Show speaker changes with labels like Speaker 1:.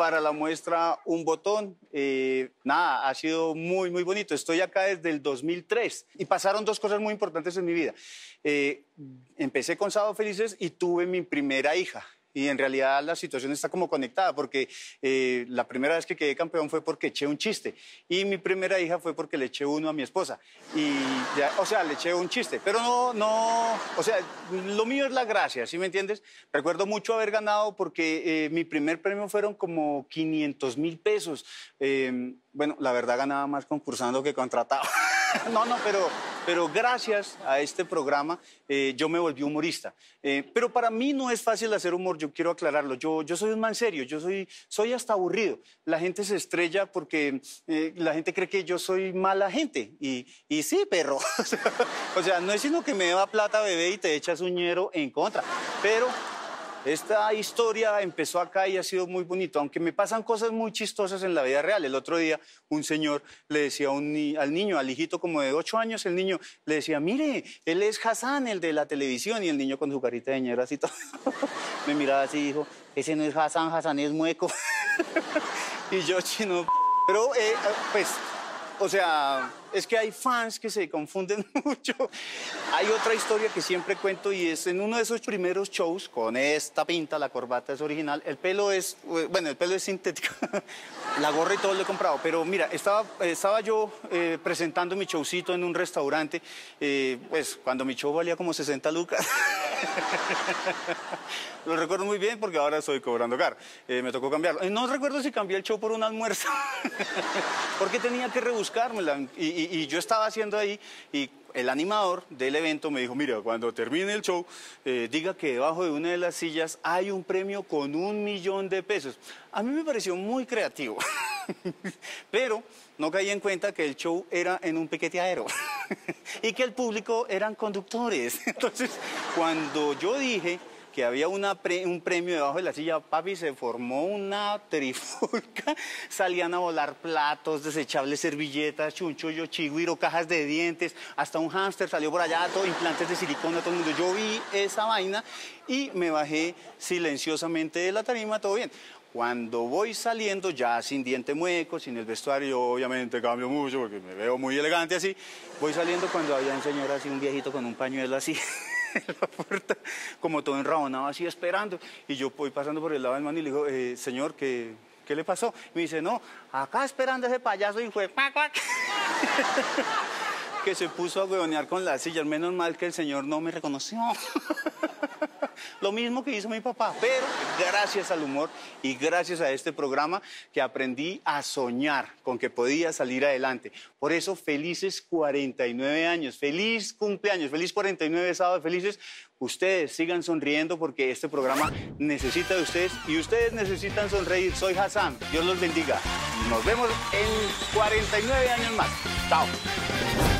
Speaker 1: para la muestra, un botón. Eh, nada, ha sido muy, muy bonito. Estoy acá desde el 2003 y pasaron dos cosas muy importantes en mi vida. Eh, empecé con Sábado Felices y tuve mi primera hija. Y en realidad la situación está como conectada, porque eh, la primera vez que quedé campeón fue porque eché un chiste. Y mi primera hija fue porque le eché uno a mi esposa. Y ya, o sea, le eché un chiste. Pero no, no, o sea, lo mío es la gracia, ¿sí me entiendes? Recuerdo mucho haber ganado porque eh, mi primer premio fueron como 500 mil pesos. Eh, bueno, la verdad ganaba más concursando que contratado. no, no, pero, pero gracias a este programa eh, yo me volví humorista. Eh, pero para mí no es fácil hacer humor, yo quiero aclararlo. Yo, yo soy un man serio, yo soy, soy hasta aburrido. La gente se estrella porque eh, la gente cree que yo soy mala gente. Y, y sí, perro. o sea, no es sino que me da plata, bebé, y te echas un en contra. Pero esta historia empezó acá y ha sido muy bonito, aunque me pasan cosas muy chistosas en la vida real. El otro día un señor le decía al niño, al hijito como de ocho años, el niño le decía, mire, él es Hassan, el de la televisión, y el niño con su carita de ñero así todo. me miraba así y dijo, ese no es Hassan, Hassan es mueco. y yo, chino, pero eh, pues o sea, es que hay fans que se confunden mucho. Hay otra historia que siempre cuento y es en uno de esos primeros shows, con esta pinta, la corbata es original, el pelo es, bueno, el pelo es sintético, la gorra y todo lo he comprado, pero mira, estaba, estaba yo eh, presentando mi showcito en un restaurante, eh, pues cuando mi show valía como 60 lucas. Lo recuerdo muy bien porque ahora estoy cobrando caro. Eh, me tocó cambiarlo. Eh, no recuerdo si cambié el show por un almuerzo. porque tenía que rebuscármela. Y, y- y yo estaba haciendo ahí y el animador del evento me dijo, mira, cuando termine el show, eh, diga que debajo de una de las sillas hay un premio con un millón de pesos. A mí me pareció muy creativo. Pero no caí en cuenta que el show era en un piqueteadero y que el público eran conductores. Entonces, cuando yo dije que había una pre- un premio debajo de la silla, papi, se formó una trifulca. Salían a volar platos, desechables servilletas, chunchullo, chigüiro, cajas de dientes, hasta un hámster salió por allá, todo, implantes de silicona, todo el mundo. Yo vi esa vaina y me bajé silenciosamente de la tarima, todo bien. Cuando voy saliendo, ya sin diente mueco, sin el vestuario, obviamente cambio mucho porque me veo muy elegante así. Voy saliendo cuando había un señor así, un viejito con un pañuelo así en la puerta, como todo enrabonado así esperando. Y yo voy pasando por el lado del man y le digo, eh, señor, ¿qué, ¿qué le pasó? Me dice, no, acá esperando ese payaso y fue cuac, cuac. que se puso a huevonear con las sillas. Menos mal que el señor no me reconoció. Lo mismo que hizo mi papá, pero gracias al humor y gracias a este programa que aprendí a soñar con que podía salir adelante. Por eso, felices 49 años, feliz cumpleaños, feliz 49 sábados felices. Ustedes sigan sonriendo porque este programa necesita de ustedes y ustedes necesitan sonreír. Soy Hassan, Dios los bendiga. Nos vemos en 49 años más. Chao.